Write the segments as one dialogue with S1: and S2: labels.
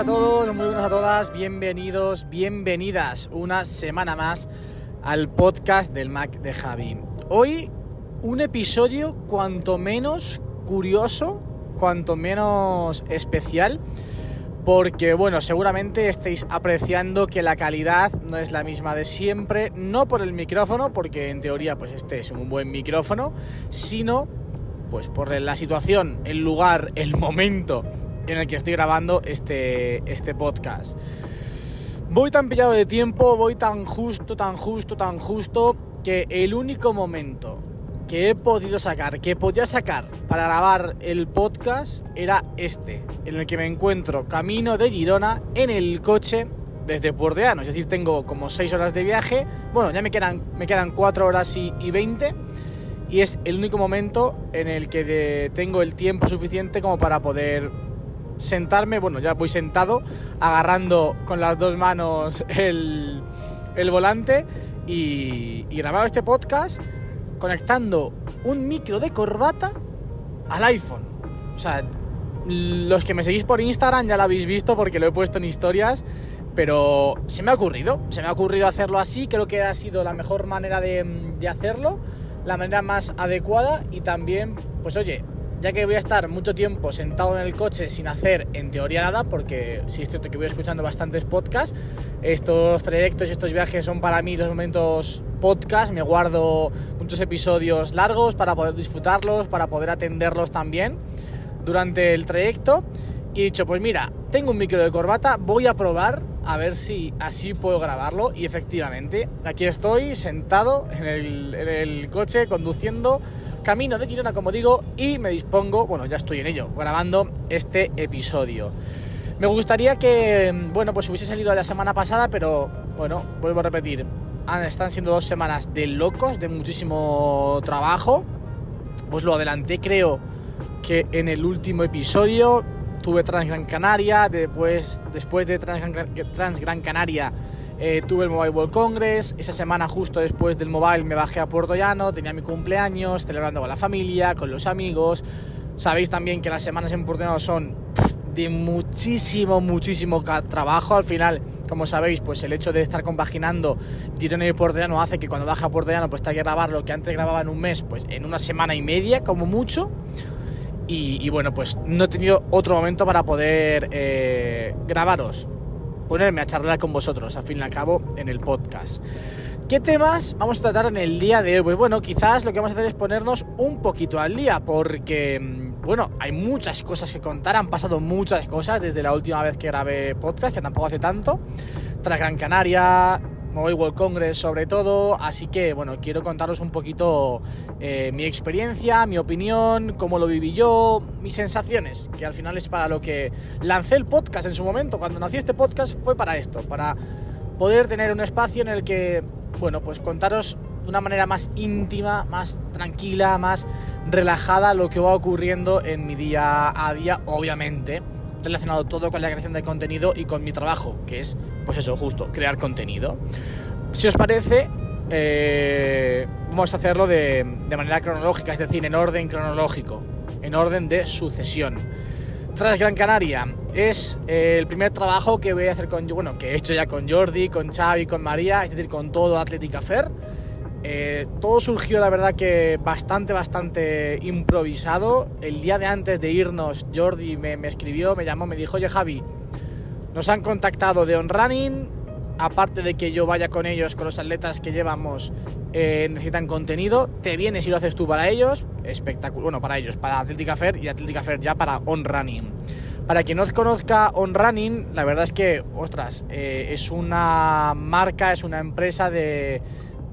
S1: A
S2: todos, muy buenas a todas, bienvenidos, bienvenidas una semana más al podcast del Mac de Javi. Hoy un episodio cuanto menos curioso, cuanto menos especial, porque bueno, seguramente estéis apreciando que la calidad no es la misma de siempre, no por el micrófono, porque en teoría pues este es un buen micrófono, sino pues por la situación, el lugar, el momento en el que estoy grabando este, este podcast. Voy tan pillado de tiempo, voy tan justo, tan justo, tan justo, que el único momento que he podido sacar, que podía sacar para grabar el podcast era este, en el que me encuentro camino de Girona en el coche desde Pordeano, es decir, tengo como 6 horas de viaje, bueno, ya me quedan, me quedan 4 horas y, y 20 y es el único momento en el que tengo el tiempo suficiente como para poder sentarme, bueno, ya voy sentado, agarrando con las dos manos el, el volante y, y este podcast conectando un micro de corbata al iPhone. O sea, los que me seguís por Instagram ya lo habéis visto porque lo he puesto en historias, pero se me ha ocurrido, se me ha ocurrido hacerlo así, creo que ha sido la mejor manera de, de hacerlo, la manera más adecuada y también, pues oye, ya que voy a estar mucho tiempo sentado en el coche sin hacer en teoría nada, porque sí es cierto que voy escuchando bastantes podcasts, estos trayectos y estos viajes son para mí los momentos podcast, me guardo muchos episodios largos para poder disfrutarlos, para poder atenderlos también durante el trayecto y he dicho, pues mira, tengo un micro de corbata, voy a probar a ver si así puedo grabarlo y efectivamente aquí estoy sentado en el, en el coche conduciendo camino de Girona como digo y me dispongo, bueno ya estoy en ello, grabando este episodio. Me gustaría que, bueno, pues hubiese salido la semana pasada, pero bueno, vuelvo a repetir, están siendo dos semanas de locos, de muchísimo trabajo, pues lo adelanté creo que en el último episodio tuve Transgran Canaria, después, después de Transgran, Transgran Canaria eh, tuve el Mobile World Congress, esa semana justo después del Mobile me bajé a Puerto Llano, tenía mi cumpleaños, celebrando con la familia, con los amigos. Sabéis también que las semanas en Puerto Llano son de muchísimo, muchísimo trabajo. Al final, como sabéis, pues el hecho de estar compaginando Girona y Puerto Llano hace que cuando baje a Puerto Llano pues tenga que grabar lo que antes grababa en un mes, pues en una semana y media como mucho. Y, y bueno, pues no he tenido otro momento para poder eh, grabaros, ponerme a charlar con vosotros, al fin y al cabo, en el podcast. ¿Qué temas vamos a tratar en el día de hoy? Pues bueno, quizás lo que vamos a hacer es ponernos un poquito al día, porque, mm, bueno, hay muchas cosas que contar, han pasado muchas cosas desde la última vez que grabé podcast, que tampoco hace tanto, tras Gran Canaria, Mobile World Congress sobre todo, así que, bueno, quiero contaros un poquito eh, mi experiencia, mi opinión, cómo lo viví yo, mis sensaciones, que al final es para lo que lancé el podcast en su momento, cuando nací este podcast fue para esto, para poder tener un espacio en el que, bueno, pues contaros de una manera más íntima, más tranquila, más relajada lo que va ocurriendo en mi día a día, obviamente, relacionado todo con la creación de contenido y con mi trabajo, que es, pues eso, justo, crear contenido. Si os parece, eh, vamos a hacerlo de, manera cronológica, es decir, en orden cronológico, en orden de sucesión. Tras Gran Canaria es eh, el primer trabajo que voy a hacer con, bueno, que he hecho ya con Jordi, con Xavi, con María, es decir, con todo Atlética Fair. Eh, todo surgió, la verdad, que bastante, bastante improvisado. El día de antes de irnos, Jordi me, me escribió, me llamó, me dijo, oye Javi, nos han contactado de On Running, aparte de que yo vaya con ellos, con los atletas que llevamos, eh, necesitan contenido, te vienes y lo haces tú para ellos, espectacular, bueno, para ellos, para Atlética Fair y Atlética Fair ya para On Running. Para quien no conozca On Running, la verdad es que, ostras, eh, es una marca, es una empresa de,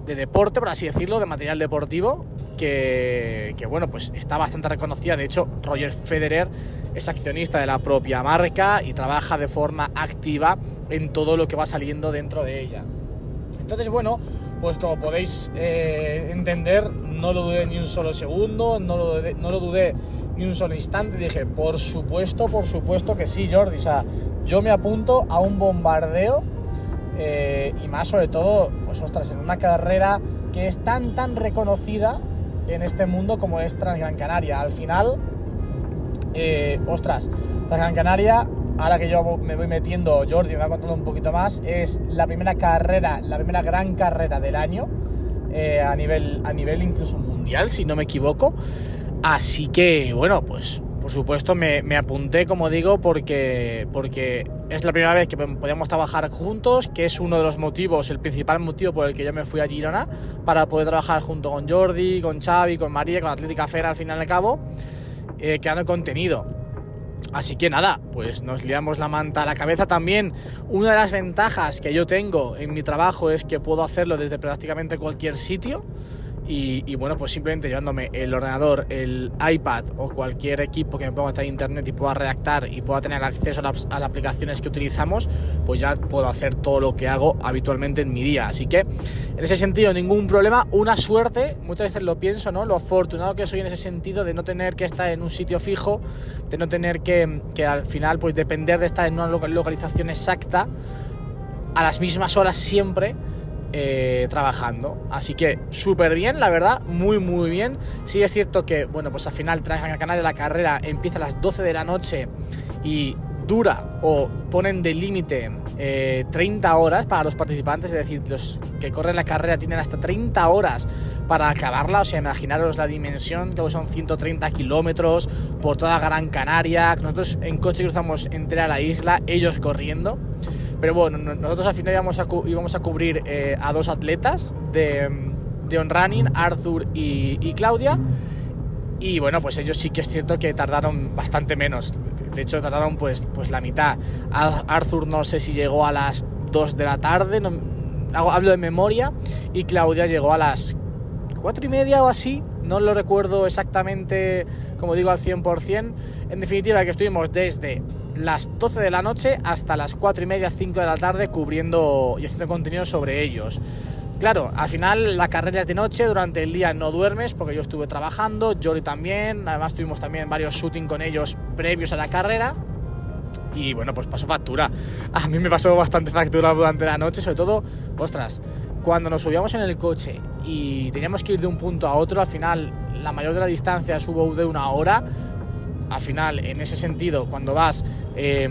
S2: de deporte, por así decirlo, de material deportivo, que, que, bueno, pues está bastante reconocida. De hecho, Roger Federer es accionista de la propia marca y trabaja de forma activa en todo lo que va saliendo dentro de ella. Entonces, bueno, pues como podéis eh, entender, no lo dudé ni un solo segundo, no lo, dudé, no lo dudé ni un solo instante. Dije, por supuesto, por supuesto que sí, Jordi. O sea, yo me apunto a un bombardeo eh, y más sobre todo, pues ostras, en una carrera que es tan, tan reconocida en este mundo como es Transgran Canaria. Al final, eh, ostras, Transgran Canaria ahora que yo me voy metiendo, Jordi me ha contado un poquito más, es la primera carrera, la primera gran carrera del año, eh, a, nivel, a nivel incluso mundial, si no me equivoco. Así que, bueno, pues por supuesto me, apunté, como digo, porque, porque es la primera vez que podíamos trabajar juntos, que es uno de los motivos, el principal motivo por el que yo me fui a Girona, para poder trabajar junto con Jordi, con Xavi, con María, con Atlética Fera al final al cabo, eh, creando contenido. Así que nada, pues nos liamos la manta a la cabeza también. Una de las ventajas que yo tengo en mi trabajo es que puedo hacerlo desde prácticamente cualquier sitio. Y, y, bueno, pues simplemente llevándome el ordenador, el iPad o cualquier equipo que me ponga en internet y pueda redactar y pueda tener acceso a las, a las, aplicaciones que utilizamos, pues ya puedo hacer todo lo que hago habitualmente en mi día. Así que en ese sentido, ningún problema. Una suerte, muchas veces lo pienso, ¿no? Lo afortunado que soy en ese sentido de no tener que estar en un sitio fijo, de no tener que, que al final, pues depender de estar en una localización exacta a las mismas horas siempre eh, trabajando. Así que súper bien, la verdad, muy muy bien. Sí es cierto que, bueno, pues al final Transgran Canaria la carrera empieza a las 12 de la noche y dura o ponen de límite eh, 30 horas para los participantes, es decir, los que corren la carrera tienen hasta 30 horas para acabarla, o sea, imaginaros la dimensión, que son 130 kilómetros por toda Gran Canaria, nosotros en coche cruzamos entera la isla, ellos corriendo. Pero bueno, nosotros al final íbamos a, íbamos a cubrir eh, a dos atletas de, de On Running, Arthur y, y, Claudia. Y bueno, pues ellos sí que es cierto que tardaron bastante menos. De hecho, tardaron pues, pues la mitad. Arthur no sé si llegó a las 2 de la tarde, no, hablo de memoria. Y Claudia llegó a las 4 y media o así. No lo recuerdo exactamente, como digo, al 100%. En definitiva, que estuvimos desde las 12 de la noche hasta las 4 y media, 5 de la tarde cubriendo y haciendo contenido sobre ellos. Claro, al final la carrera es de noche, durante el día no duermes porque yo estuve trabajando, Jory también, además tuvimos también varios shooting con ellos previos a la carrera y bueno, pues pasó factura. A mí me pasó bastante factura durante la noche, sobre todo, ostras, cuando nos subíamos en el coche y teníamos que ir de un punto a otro, al final la mayor de la distancia hubo de una hora, al final, en ese sentido, cuando vas eh,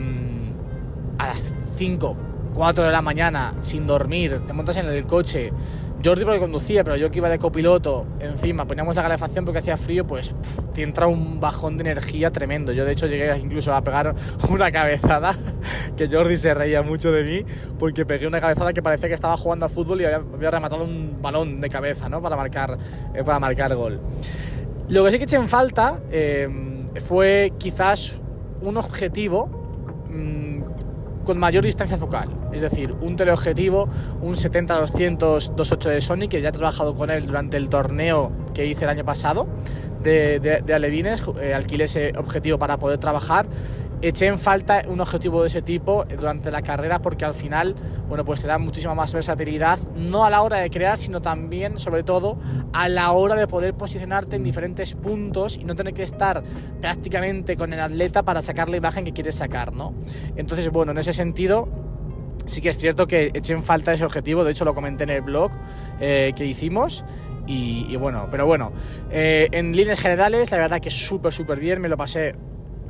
S2: a las 5, 4 de la mañana sin dormir, te montas en el coche, Jordi porque conducía, pero yo que iba de copiloto, encima poníamos la calefacción porque hacía frío, pues te entra un bajón de energía tremendo. Yo de hecho llegué incluso a pegar una cabezada, que Jordi se reía mucho de mí, porque pegué una cabezada que parecía que estaba jugando al fútbol y había, rematado un balón de cabeza, ¿no? Para marcar, eh, para marcar gol. Lo que sí que eché en falta... Eh, fue quizás un objetivo mmm, con mayor distancia focal, es decir, un teleobjetivo, un 70-200-28 de Sony, que ya he trabajado con él durante el torneo que hice el año pasado de, de, de Alevines, eh, alquilé ese objetivo para poder trabajar. Eché en falta un objetivo de ese tipo durante la carrera porque al final, bueno, pues te da muchísima más versatilidad, no a la hora de crear, sino también, sobre todo, a la hora de poder posicionarte en diferentes puntos y no tener que estar prácticamente con el atleta para sacar la imagen que quieres sacar, ¿no? Entonces, bueno, en ese sentido, sí que es cierto que eché en falta ese objetivo, de hecho lo comenté en el blog eh, que hicimos. Y, bueno, pero bueno, eh, en líneas generales, la verdad que súper, súper bien, me lo pasé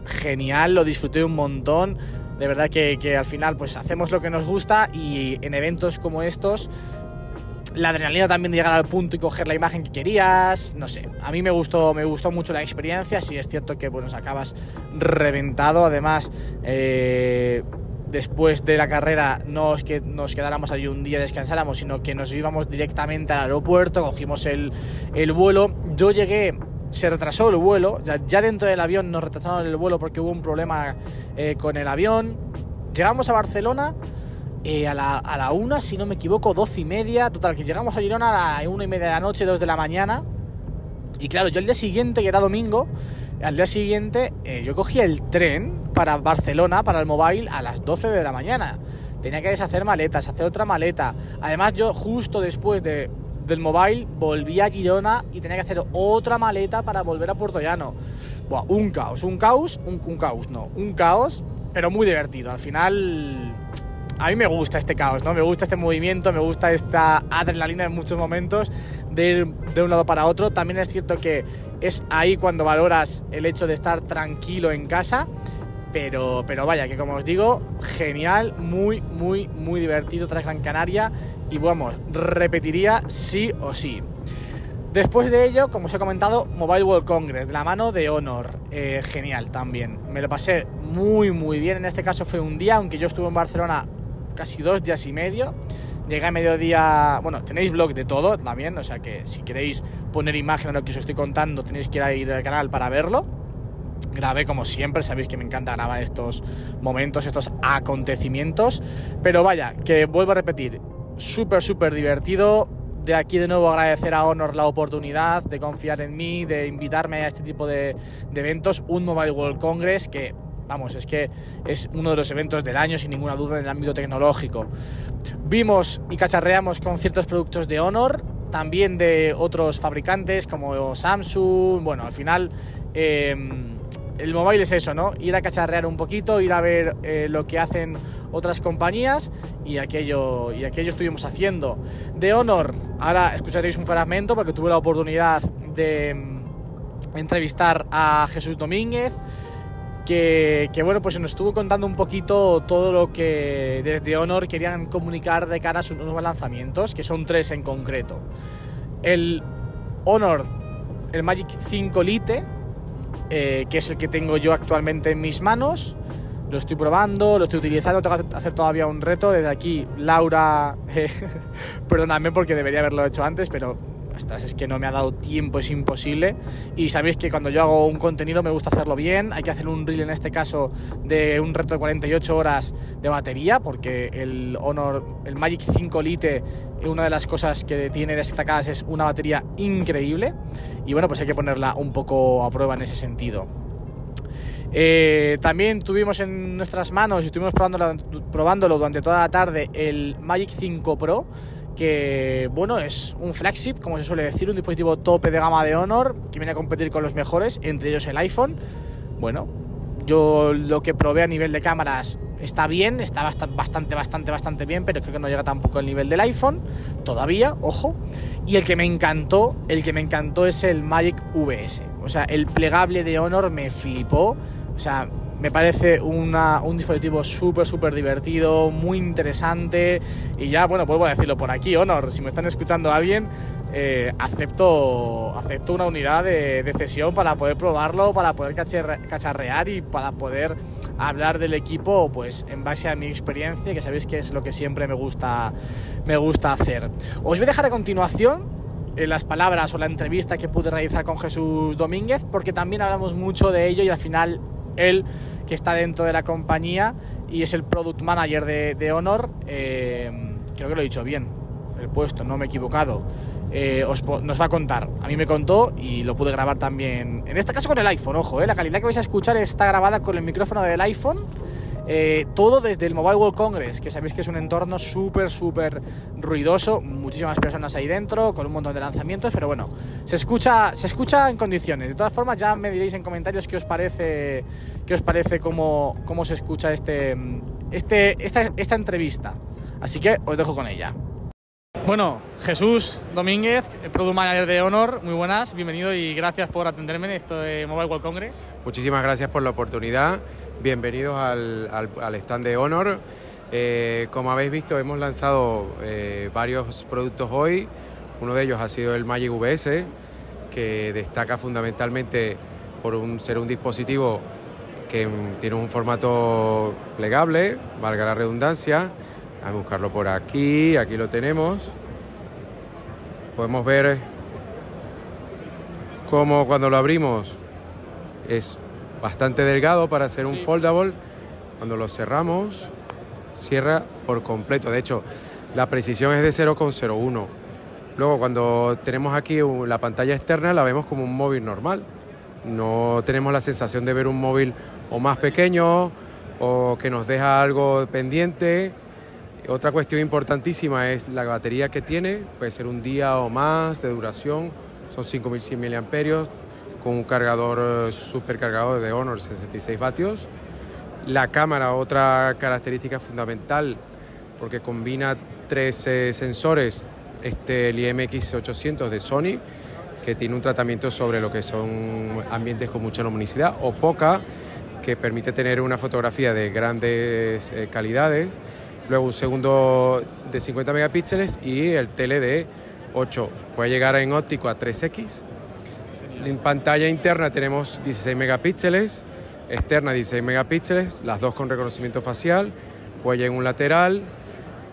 S2: genial, lo disfruté un montón. De verdad que, que, al final pues hacemos lo que nos gusta y en eventos como estos la adrenalina también de llegar al punto y coger la imagen que querías, no sé, a mí me gustó, me gustó mucho la experiencia, sí es cierto que bueno, acabas reventado, además eh, después de la carrera no es que nos quedáramos allí un día descansáramos, sino que nos íbamos directamente al aeropuerto, cogimos el, el vuelo, yo llegué se retrasó el vuelo, ya, ya dentro del avión nos retrasaron el vuelo porque hubo un problema eh, con el avión. Llegamos a Barcelona eh, a, la, a la una, si no me equivoco, doce y media. Total, que llegamos a Girona a la una y media de la noche, dos de la mañana. Y claro, yo el día siguiente, que era domingo, al día siguiente eh, yo cogí el tren para Barcelona, para el mobile, a las 12 de la mañana. Tenía que deshacer maletas, hacer otra maleta. Además, yo justo después de, del mobile volví a Girona y tenía que hacer otra maleta para volver a Puerto Llano. Buah, un caos, un caos, un, un caos, no, un caos, pero muy divertido. Al final, a mí me gusta este caos, ¿no? Me gusta este movimiento, me gusta esta adrenalina en muchos momentos de ir de un lado para otro. También es cierto que es ahí cuando valoras el hecho de estar tranquilo en casa. Pero, pero vaya, que como os digo, genial, muy, muy, muy divertido tras Gran Canaria. Y vamos, repetiría sí o sí. Después de ello, como os he comentado, Mobile World Congress, de la mano de Honor. Eh, genial también. Me lo pasé muy, muy bien. En este caso fue un día, aunque yo estuve en Barcelona casi dos días y medio. Llegué a mediodía. Bueno, tenéis blog de todo también, o sea que si queréis poner imagen a lo que os estoy contando, tenéis que ir a ir al canal para verlo. Grabé como siempre, sabéis que me encanta grabar estos momentos, estos acontecimientos. Pero vaya, que vuelvo a repetir, súper, súper divertido. De aquí de nuevo agradecer a Honor la oportunidad de confiar en mí, de invitarme a este tipo de, eventos. Un Mobile World Congress que Vamos, es que es uno de los eventos del año, sin ninguna duda, en el ámbito tecnológico. Vimos y cacharreamos con ciertos productos de Honor, también de otros fabricantes como Samsung. Bueno, al final eh, el mobile es eso, ¿no? Ir a cacharrear un poquito, ir a ver eh, lo que hacen otras compañías y aquello, y aquello estuvimos haciendo. De Honor, ahora escucharéis un fragmento porque tuve la oportunidad de mm, entrevistar a Jesús Domínguez que, que, bueno, pues nos estuvo contando un poquito todo lo que desde Honor querían comunicar de cara a sus nuevos lanzamientos, que son tres en concreto. El Honor, el Magic 5 Lite, eh, que es el que tengo yo actualmente en mis manos. Lo estoy probando, lo estoy utilizando, tengo que hacer todavía un reto. Desde aquí, Laura, eh, perdóname porque debería haberlo hecho antes, pero es que no me ha dado tiempo, es imposible. Y sabéis que cuando yo hago un contenido me gusta hacerlo bien. Hay que hacer un reel en este caso de un reto de 48 horas de batería, porque el Honor, el Magic 5 Lite, una de las cosas que tiene destacadas es una batería increíble. Y bueno, pues hay que ponerla un poco a prueba en ese sentido. Eh, también tuvimos en nuestras manos y estuvimos probándolo durante toda la tarde el Magic 5 Pro que bueno, es un flagship, como se suele decir, un dispositivo tope de gama de Honor que viene a competir con los mejores, entre ellos el iPhone. Bueno, yo lo que probé a nivel de cámaras está bien, está bastante, bastante, bastante bien, pero creo que no llega tampoco al nivel del iPhone, todavía, ojo. Y el que me encantó, el que me encantó es el Magic VS. O sea, el plegable de Honor me flipó. O sea, me parece una, un dispositivo súper, súper divertido, muy interesante. Y ya, bueno, vuelvo a decirlo por aquí, Honor, si me están escuchando alguien, eh, acepto, acepto una unidad de, de, cesión para poder probarlo, para poder cacharrear y para poder hablar del equipo pues en base a mi experiencia, que sabéis que es lo que siempre me gusta, me gusta hacer. Os voy a dejar a continuación eh, las palabras o la entrevista que pude realizar con Jesús Domínguez, porque también hablamos mucho de ello y al final él que está dentro de la compañía y es el product manager de, Honor, eh, creo que lo he dicho bien, el puesto, no me he equivocado. Eh, os, nos va a contar. A mí me contó y lo pude grabar también. En este caso con el iPhone, ojo, eh, la calidad que vais a escuchar está grabada con el micrófono del iPhone. Eh, todo desde el Mobile World Congress, que sabéis que es un entorno súper, súper ruidoso, muchísimas personas ahí dentro, con un montón de lanzamientos, pero bueno, se escucha, se escucha en condiciones. De todas formas, ya me diréis en comentarios qué os parece, qué os parece cómo, cómo se escucha este, este, esta, esta entrevista. Así que os dejo con ella. Bueno, Jesús Domínguez, Product Manager de Honor, muy buenas, bienvenido y gracias por atenderme en esto de Mobile World Congress.
S3: Muchísimas gracias por la oportunidad, bienvenidos al, al, stand de Honor. Eh, como habéis visto, hemos lanzado eh, varios productos hoy, uno de ellos ha sido el Magic VS, que destaca fundamentalmente por ser un dispositivo que tiene un formato plegable, valga la redundancia, a buscarlo por aquí, aquí lo tenemos. Podemos ver como cuando lo abrimos es bastante delgado para hacer un
S2: Sí.
S3: foldable. Cuando lo cerramos, cierra por completo. De hecho, la precisión es de 0,01. Luego, cuando tenemos aquí un- la pantalla externa, la vemos como un móvil normal. No tenemos la sensación de ver un móvil o más pequeño o que nos deja algo pendiente. Otra cuestión importantísima es la batería que tiene, puede ser un día o más de duración, son 5100 mAh con un cargador eh, supercargador de Honor 66 vatios. La cámara, otra característica fundamental, porque combina tres eh, sensores, este, el IMX800 de Sony, que tiene un tratamiento sobre lo que son ambientes con mucha luminosidad o poca, que permite tener una fotografía de grandes eh, calidades. Luego un segundo de 50 megapíxeles y el tele de 8. Puede llegar en óptico a 3X. En pantalla interna tenemos 16 megapíxeles, externa 16 megapíxeles, las dos con reconocimiento facial, huella en un lateral.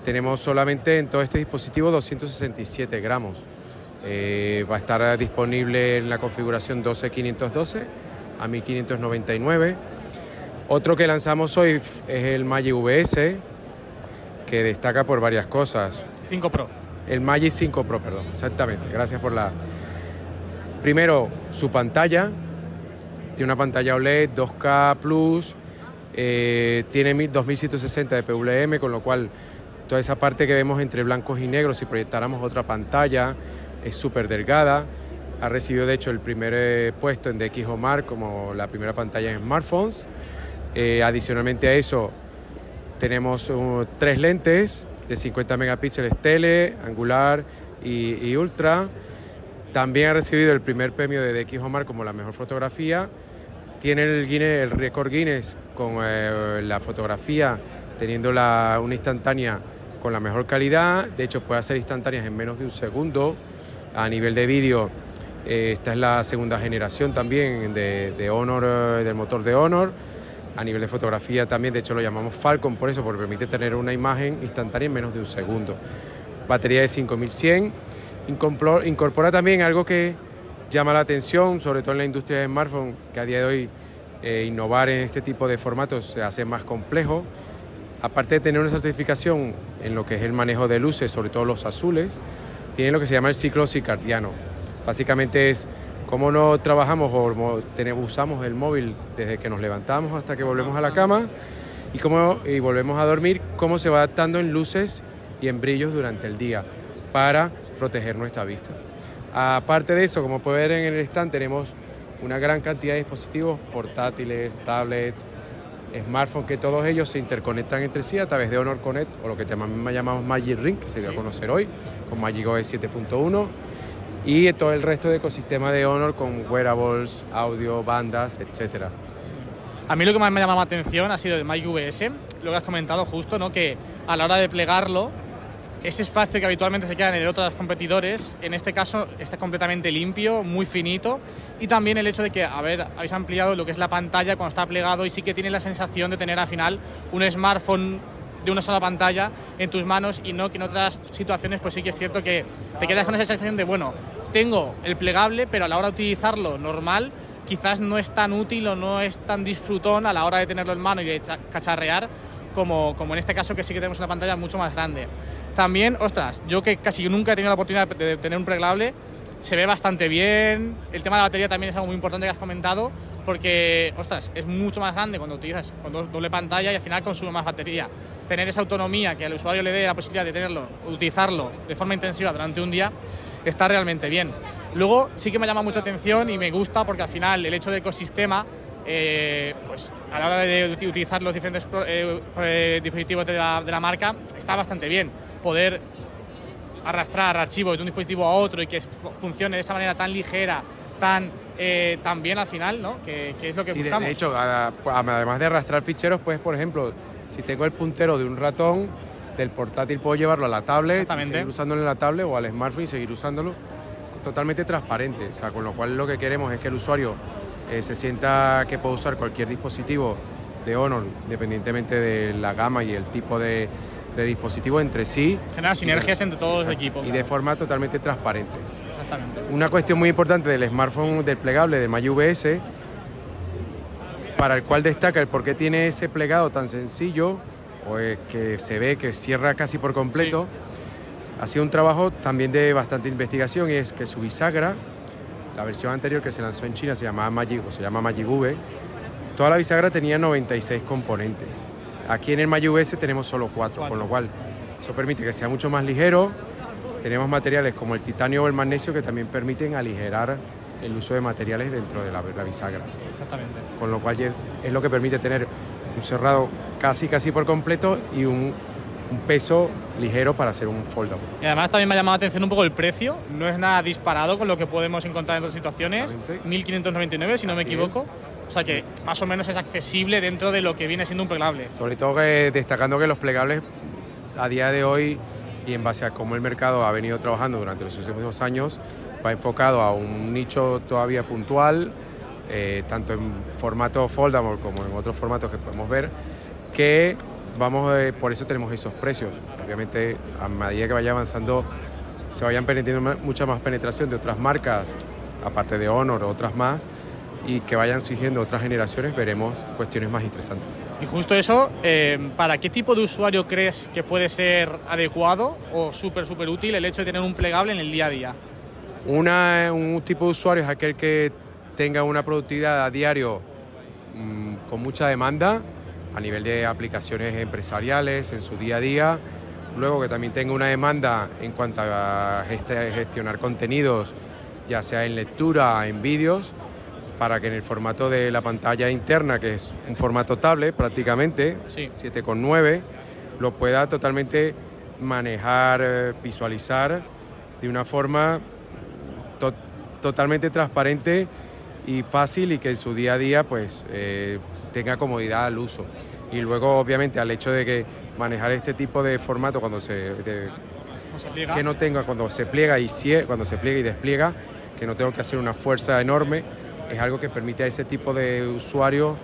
S3: Tenemos solamente en todo este dispositivo 267 gramos. Eh, va a estar disponible en la configuración 12512 a 1599. Otro que lanzamos hoy es el Magic VS, que destaca por varias cosas.
S2: 5 Pro.
S3: El Magic 5 Pro, perdón, exactamente. Gracias por la. Primero, su pantalla. Tiene una pantalla OLED 2K Plus. eh, tiene 1000 2160 de PWM, con lo cual toda esa parte que vemos entre blancos y negros, si proyectáramos otra pantalla, es súper delgada. Ha recibido, de hecho, el primer eh, puesto en DX Omar como la primera pantalla en smartphones. Eh, adicionalmente a eso, tenemos uh, tres lentes de 50 megapíxeles tele, angular y ultra. También ha recibido el primer premio de DX Omar como la mejor fotografía. Tiene el, Guinness, récord Guinness con eh, la fotografía, teniendo una instantánea con la mejor calidad. De hecho, puede hacer instantáneas en menos de un segundo. A nivel de vídeo, eh, esta es la segunda generación también de Honor, eh, del motor de Honor. A nivel de fotografía también, de hecho lo llamamos Falcon por eso, porque permite tener una imagen instantánea en menos de un segundo. Batería de 5100. Incorpora también algo que llama la atención, sobre todo en la industria de smartphone, que a día de hoy eh, innovar en este tipo de formatos se hace más complejo. Aparte de tener una certificación en lo que es el manejo de luces, sobre todo los azules, tiene lo que se llama el ciclo circadiano. Básicamente es cómo no trabajamos o usamos el móvil desde que nos levantamos hasta que volvemos a la cama y cómo y volvemos a dormir, cómo se va adaptando en luces y en brillos durante el día para proteger nuestra vista. Aparte de eso, como puede ver en el stand, tenemos una gran cantidad de dispositivos portátiles, tablets, smartphones, que todos ellos se interconectan entre sí a través de Honor Connect o lo que también llamamos Magic Ring, que se dio a
S2: Sí.
S3: conocer hoy, con Magic OS 7.1 y todo el resto de ecosistema de Honor con wearables, audio, bandas, etcétera.
S2: A mí lo que más me ha llamado la atención ha sido de Mike VS, lo que has comentado justo, ¿no? que a la hora de plegarlo, ese espacio que habitualmente se queda en el otro de los competidores, en este caso está completamente limpio, muy finito, y también el hecho de que, a ver, habéis ampliado lo que es la pantalla cuando está plegado y sí que tiene la sensación de tener al final un smartphone de una sola pantalla en tus manos y no que en otras situaciones pues sí que es cierto que te quedas con esa sensación de, bueno, tengo el plegable, pero a la hora de utilizarlo normal, quizás no es tan útil o no es tan disfrutón a la hora de tenerlo en mano y de cha- cacharrear como, como en este caso que sí que tenemos una pantalla mucho más grande. También, ostras, yo que casi nunca he tenido la oportunidad de tener un plegable, se ve bastante bien. El tema de la batería también es algo muy importante que has comentado, porque, ostras, es mucho más grande cuando utilizas con do- doble pantalla y al final consume más batería. Tener esa autonomía que al usuario le dé la posibilidad de tenerlo, utilizarlo de forma intensiva durante un día, está realmente bien. Luego sí que me llama mucha atención y me gusta porque al final el hecho de ecosistema, eh, pues a la hora de uti- utilizar los diferentes pro- eh, eh, dispositivos de la, de la marca, está bastante bien. Poder arrastrar archivos de un dispositivo a otro y que funcione de esa manera tan ligera, tan, eh, tan bien al final, ¿no? Que, que es lo que
S3: Sí,
S2: buscamos.
S3: de, hecho, además de arrastrar ficheros, pues, por ejemplo, si tengo el puntero de un ratón, del portátil puedo llevarlo a la tablet, y seguir usándolo en la tablet o al smartphone y seguir usándolo totalmente transparente. O sea, con lo cual lo que queremos es que el usuario eh, se sienta que puede usar cualquier dispositivo de Honor, independientemente de la gama y el tipo de, de dispositivo entre sí.
S2: Genera sinergias entre todos los equipos.
S3: Y de forma totalmente transparente.
S2: Exactamente.
S3: Una cuestión muy importante del smartphone desplegable de Mayu VS, para el cual destaca el por qué tiene ese plegado tan sencillo, o que se ve que cierra casi por completo, ha sido un trabajo también de bastante investigación, y es que su bisagra, la versión anterior que se lanzó en China se llamaba Magic, o se llama Magic V, toda la bisagra tenía 96 componentes. Aquí en el Mayu VS tenemos solo 4,
S2: Cuatro.
S3: con lo cual eso permite que sea mucho más ligero. Tenemos materiales como el titanio o el magnesio que también permiten aligerar el uso de materiales dentro de la, la bisagra.
S2: Exactamente.
S3: Con lo cual es es lo que permite tener un cerrado casi casi por completo y un, un peso ligero para hacer un foldable.
S2: Y además también me ha llamado la atención un poco el precio. No es nada disparado con lo que podemos encontrar en otras situaciones.
S3: Exactamente.
S2: 1599, si no me
S3: Así
S2: equivoco. O sea que más o menos es accesible dentro de lo que viene siendo un plegable.
S3: Sobre todo que destacando que los plegables a día de hoy y en base a cómo el mercado ha venido trabajando durante los últimos años, va enfocado a un nicho todavía puntual, eh, tanto en formato foldable como en otros formatos que podemos ver, que vamos, eh, por eso tenemos esos precios. Obviamente, a medida que vaya avanzando, se vayan ma- mucha más penetración de otras marcas, aparte de Honor otras más, y que vayan surgiendo otras generaciones, veremos cuestiones más interesantes.
S2: Y justo eso, eh, ¿para qué tipo de usuario crees que puede ser adecuado o súper, súper útil el hecho de tener un plegable en el día a día?
S3: Una, un tipo de usuario es aquel que tenga una productividad a diario mm, con mucha demanda a nivel de aplicaciones empresariales en su día a día. Luego que también tenga una demanda en cuanto a gest- gestionar contenidos, ya sea en lectura, en vídeos, para que en el formato de la pantalla interna, que es un formato tablet prácticamente,
S2: Sí.
S3: 7,9, lo pueda totalmente manejar, eh, visualizar de una forma to- totalmente transparente y fácil y que en su día a día pues eh, tenga comodidad al uso. Y luego obviamente al hecho de que manejar este tipo de formato cuando se de-
S2: ¿Cómo se pliega?
S3: que no tenga cuando se pliega y cuando se pliega y despliega, que no tengo que hacer una fuerza enorme, es algo que permite a ese tipo de usuario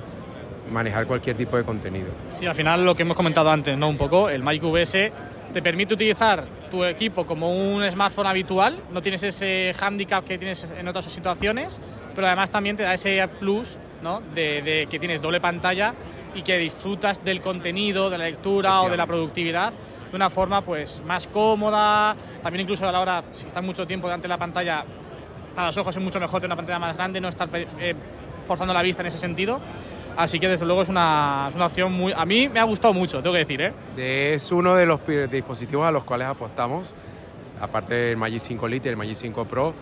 S3: manejar cualquier tipo de contenido.
S2: Sí, al final lo que hemos comentado antes, ¿no? Un poco, el Mic VS te permite utilizar tu equipo como un smartphone habitual, no tienes ese handicap que tienes en otras situaciones, pero además también te da ese plus, ¿no? De, de que tienes doble pantalla y que disfrutas del contenido, de la lectura o de la productividad de una forma pues más cómoda, también incluso a la hora, si estás mucho tiempo delante de la pantalla, para los ojos es mucho mejor tener una pantalla más grande, no estar eh, forzando la vista en ese sentido. Así que desde luego es una, es una opción muy... A mí me ha gustado mucho, tengo que decir, ¿eh?
S3: Es uno de los dispositivos a los cuales apostamos, aparte del Magic 5 Lite y el Magic 5 Pro,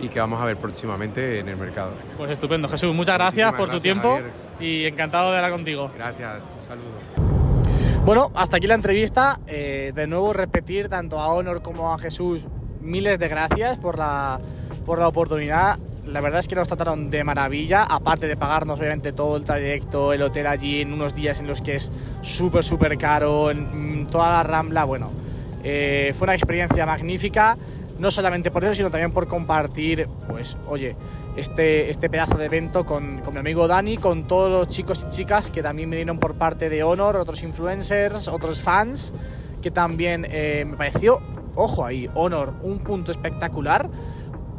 S3: y que vamos a ver próximamente en el mercado.
S2: Pues estupendo, Jesús. Muchas gracias
S3: Muchísimas
S2: por tu
S3: gracias,
S2: tiempo
S3: Javier.
S2: y encantado de hablar contigo.
S3: Gracias, un saludo.
S2: Bueno, hasta aquí la entrevista. Eh, de nuevo repetir tanto a Honor como a Jesús miles de gracias por la, por la oportunidad. La verdad es que nos trataron de maravilla, aparte de pagarnos obviamente todo el trayecto, el hotel allí en unos días en los que es súper, súper caro, en, mm, toda la rambla, bueno, eh, fue una experiencia magnífica, no solamente por eso, sino también por compartir, pues, oye, este, este pedazo de evento con, con mi amigo Dani, con todos los chicos y chicas que también vinieron por parte de Honor, otros influencers, otros fans, que también eh, me pareció, ojo ahí, Honor, un punto espectacular,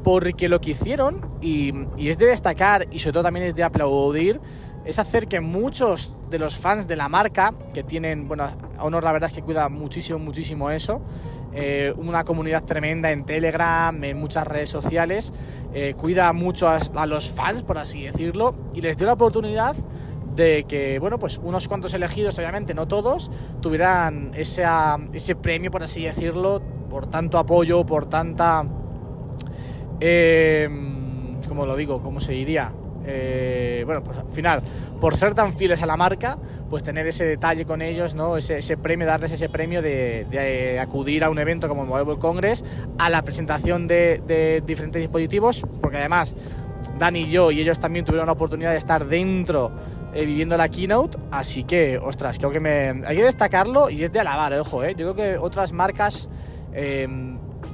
S2: porque lo que hicieron, y, y es de destacar y sobre todo también es de aplaudir, es hacer que muchos de los fans de la marca, que tienen, bueno, Honor la verdad es que cuida muchísimo, muchísimo eso, eh, una comunidad tremenda en Telegram, en muchas redes sociales, eh, cuida mucho a, los fans, por así decirlo, y les dio la oportunidad de que, bueno, pues unos cuantos elegidos, obviamente, no todos, tuvieran esa- ese premio, por así decirlo, por tanto apoyo, por tanta... Eh, ¿Cómo lo digo? ¿Cómo se diría? Eh, bueno, pues al final, por ser tan fieles a la marca, pues tener ese detalle con ellos, ¿no? Ese, ese premio, darles ese premio de, de acudir a un evento como el Mobile Congress, a la presentación de, de diferentes dispositivos, porque además Dani y yo y ellos también tuvieron la oportunidad de estar dentro eh, viviendo la keynote, así que, ostras, creo que me, hay que destacarlo y es de alabar, ojo, eh. yo creo que otras marcas eh,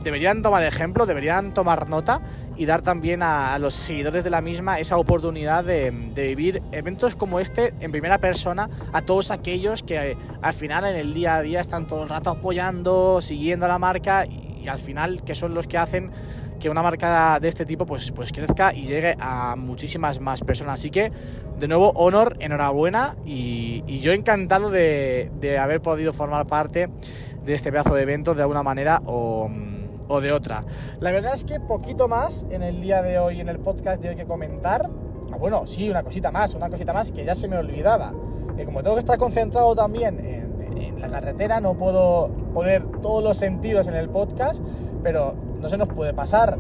S2: deberían tomar ejemplo, deberían tomar nota y dar también a, a los seguidores de la misma esa oportunidad de, de vivir eventos como este en primera persona a todos aquellos que eh, al final en el día a día están todo el rato apoyando, siguiendo a la marca y, y al final que son los que hacen que una marca de este tipo pues, pues crezca y llegue a muchísimas más personas. Así que, de nuevo, Honor, enhorabuena y, y yo encantado de, de haber podido formar parte de este pedazo de evento de alguna manera o, o de otra. La verdad es que poquito más en el día de hoy, en el podcast de hoy que comentar. Ah, bueno, sí, una cosita más, una cosita más que ya se me olvidaba. Como tengo que estar concentrado también en, en la carretera, no puedo poner todos los sentidos en el podcast, pero no se nos puede pasar.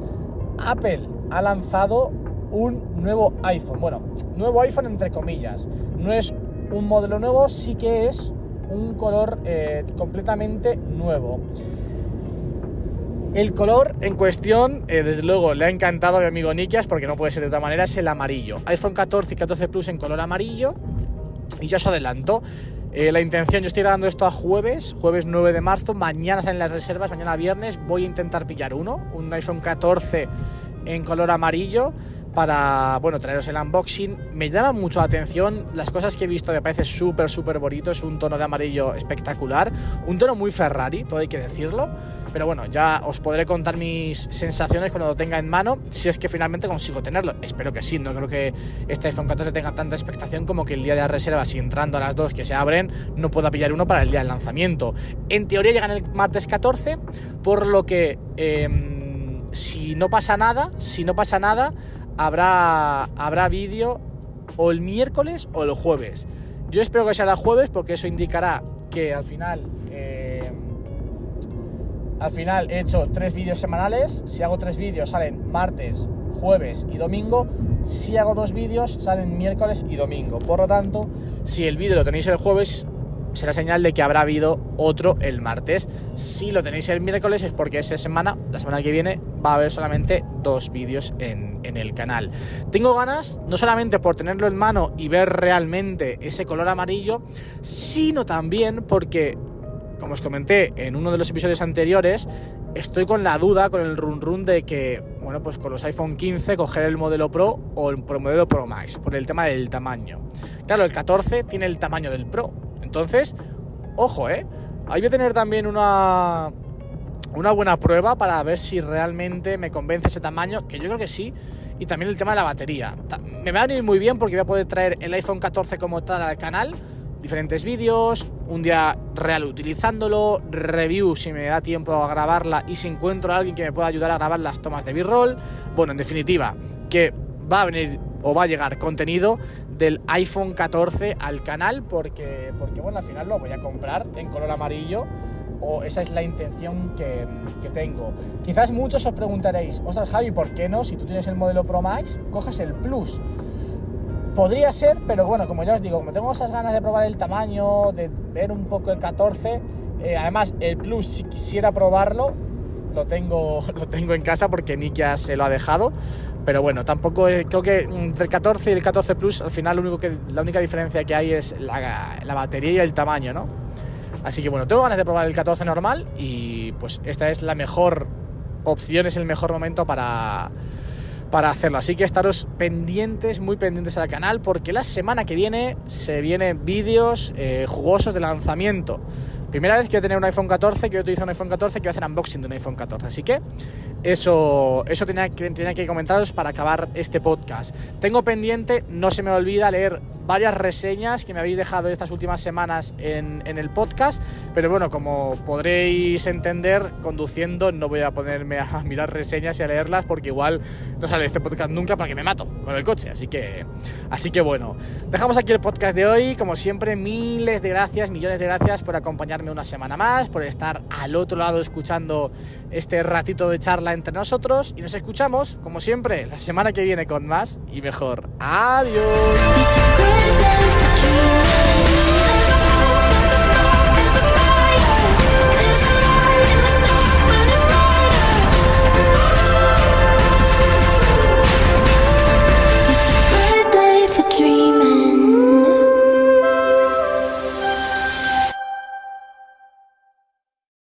S2: Apple ha lanzado un nuevo iPhone. Bueno, nuevo iPhone entre comillas. No es un modelo nuevo, sí que es un color eh, completamente nuevo. El color en cuestión, eh, desde luego, le ha encantado a mi amigo Nikias porque no puede ser de otra manera, es el amarillo. iPhone 14 y 14 Plus en color amarillo. Y ya os adelanto, eh, la intención, yo estoy grabando esto a jueves, jueves 9 de marzo, mañana salen las reservas, mañana viernes voy a intentar pillar uno, un iPhone 14 en color amarillo para, bueno, traeros el unboxing. Me llama mucho la atención las cosas que he visto, me parece súper, súper bonito, es un tono de amarillo espectacular, un tono muy Ferrari, todo hay que decirlo, pero bueno, ya os podré contar mis sensaciones cuando lo tenga en mano, si es que finalmente consigo tenerlo. Espero que sí, no creo que este iPhone 14 tenga tanta expectación como que el día de la reserva, si entrando a las dos que se abren, no pueda pillar uno para el día del lanzamiento. En teoría llegan el martes 14, por lo que... Eh, si no pasa nada, si no pasa nada, habrá, habrá vídeo o el miércoles o el jueves. Yo espero que sea el jueves porque eso indicará que al final... eh, al final he hecho tres vídeos semanales. Si hago tres vídeos salen martes, jueves y domingo. Si hago dos vídeos salen miércoles y domingo. Por lo tanto, si el vídeo lo tenéis el jueves, será señal de que habrá habido otro el martes. Si lo tenéis el miércoles es porque esa semana, la semana que viene, va a haber solamente dos vídeos en, el canal. Tengo ganas, no solamente por tenerlo en mano y ver realmente ese color amarillo, sino también porque como os comenté en uno de los episodios anteriores, estoy con la duda, con el run run de que, bueno, pues con los iPhone 15 coger el modelo Pro o el modelo Pro Max, por el tema del tamaño. Claro, el 14 tiene el tamaño del Pro. Entonces, ojo, ¿eh? Ahí voy a tener también una, una buena prueba para ver si realmente me convence ese tamaño, que yo creo que sí. Y también el tema de la batería. Me va a venir muy bien porque voy a poder traer el iPhone 14 como tal al canal diferentes vídeos, un día real utilizándolo, review si me da tiempo a grabarla y si encuentro a alguien que me pueda ayudar a grabar las tomas de B-roll. Bueno, en definitiva, que va a venir o va a llegar contenido del iPhone 14 al canal porque, porque bueno, al final lo voy a comprar en color amarillo o esa es la intención que, que tengo. Quizás muchos os preguntaréis, ostras Javi, ¿por qué no? Si tú tienes el modelo Pro Max, coges el Plus. Podría ser, pero bueno, como ya os digo, como tengo esas ganas de probar el tamaño, de ver un poco el 14, eh, además el Plus, si quisiera probarlo, lo tengo, lo tengo en casa porque Nick ya se lo ha dejado. Pero bueno, tampoco eh, creo que entre el 14 y el 14 Plus, al final lo único que, la única diferencia que hay es la, la batería y el tamaño, ¿no? Así que bueno, tengo ganas de probar el 14 normal y pues esta es la mejor opción, es el mejor momento para, para hacerlo. Así que estaros pendientes, muy pendientes al canal, porque la semana que viene se vienen vídeos eh, jugosos de lanzamiento. Primera vez que voy a tener un iPhone 14, que yo utilizo un iPhone 14, que voy a hacer unboxing de un iPhone 14. Así que eso, eso tenía, que, tenía que comentaros para acabar este podcast. Tengo pendiente, no se me olvida, leer varias reseñas que me habéis dejado estas últimas semanas en, en el podcast. Pero bueno, como podréis entender, conduciendo no voy a ponerme a mirar reseñas y a leerlas porque igual no sale este podcast nunca porque me mato con el coche. Así que, así que bueno, dejamos aquí el podcast de hoy. Como siempre, miles de gracias, millones de gracias por acompañarme una semana más, por estar al otro lado escuchando este ratito de charla entre nosotros. Y nos escuchamos, como siempre, la semana que viene con más y mejor. Adiós.